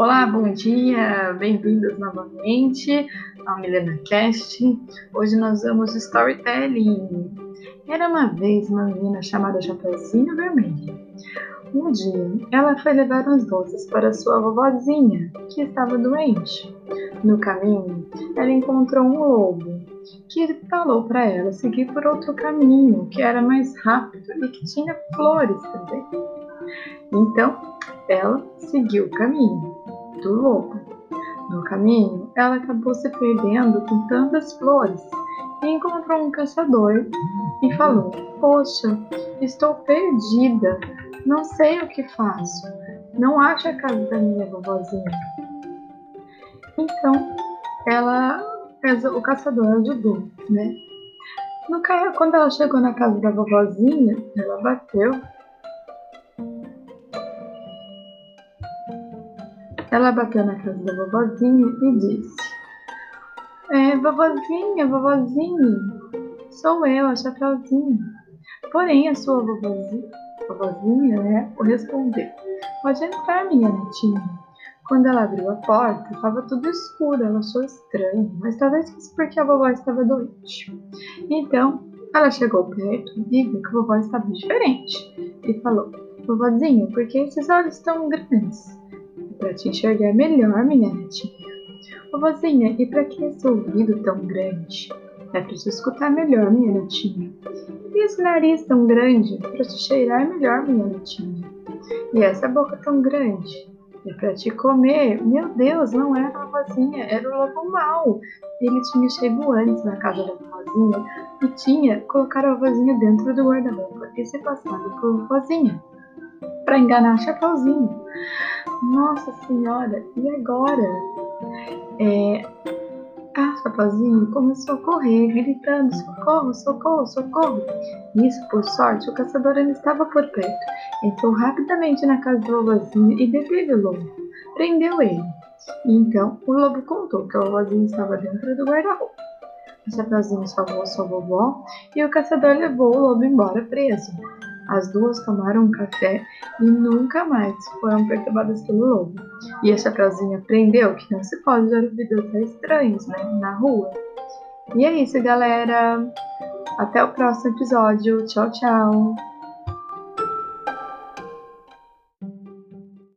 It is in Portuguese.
Olá, bom dia, bem-vindos novamente ao Milena Cast. Hoje nós vamos storytelling. Era uma vez uma menina chamada Chapeuzinho Vermelho. Um dia, ela foi levar uns doces para sua vovozinha, que estava doente. No caminho, ela encontrou um lobo, que falou para ela seguir por outro caminho, que era mais rápido e que tinha flores também. Então, ela seguiu o caminho do lobo. No caminho, ela acabou se perdendo com tantas flores e encontrou um caçador e falou: Poxa, estou perdida, não sei o que faço, não acho a casa da minha vovozinha. Então, ela, o caçador ajudou, né? No, quando ela chegou na casa da vovozinha, ela bateu Ela bateu na casa da vovozinha e disse: É, vovozinha, vovozinha, sou eu, a Chapeuzinho. Porém, a sua vovozinha, vovozinha né, respondeu: Pode entrar, minha netinha. Quando ela abriu a porta, estava tudo escuro, ela achou estranho, mas talvez fosse porque a vovó estava doente. Então, ela chegou perto e viu que a vovó estava diferente e falou: Vovozinha, por que esses olhos tão grandes? Para te enxergar melhor, minha netinha. Vovozinha, e para que esse ouvido tão grande? É para te escutar melhor, minha netinha. E esse nariz tão grande? Para te cheirar melhor, minha netinha. E essa boca tão grande? É para te comer. Meu Deus, não era a vovozinha, era o lobo mau. Ele tinha chegado antes na casa da vovozinha e tinha colocado a vovozinha dentro do guarda-roupa e se passado por vovozinha para enganar Chapeuzinho. Nossa Senhora, e agora? É, a Chapeuzinho começou a correr, gritando: socorro, socorro, socorro. Nisso, por sorte, o caçador ainda estava por perto. Entrou rapidamente na casa do vovozinho e deteve o lobo. Prendeu ele. E então o lobo contou que o vovozinho estava dentro do guarda-roupa. A Chapeuzinho salvou sua vovó e o caçador levou o lobo embora preso. As duas tomaram um café e nunca mais foram perturbadas pelo lobo. E a Chapeuzinho aprendeu que não se pode dar ouvidos a estranhos, né, na rua. E é isso, galera. Até o próximo episódio. Tchau, tchau.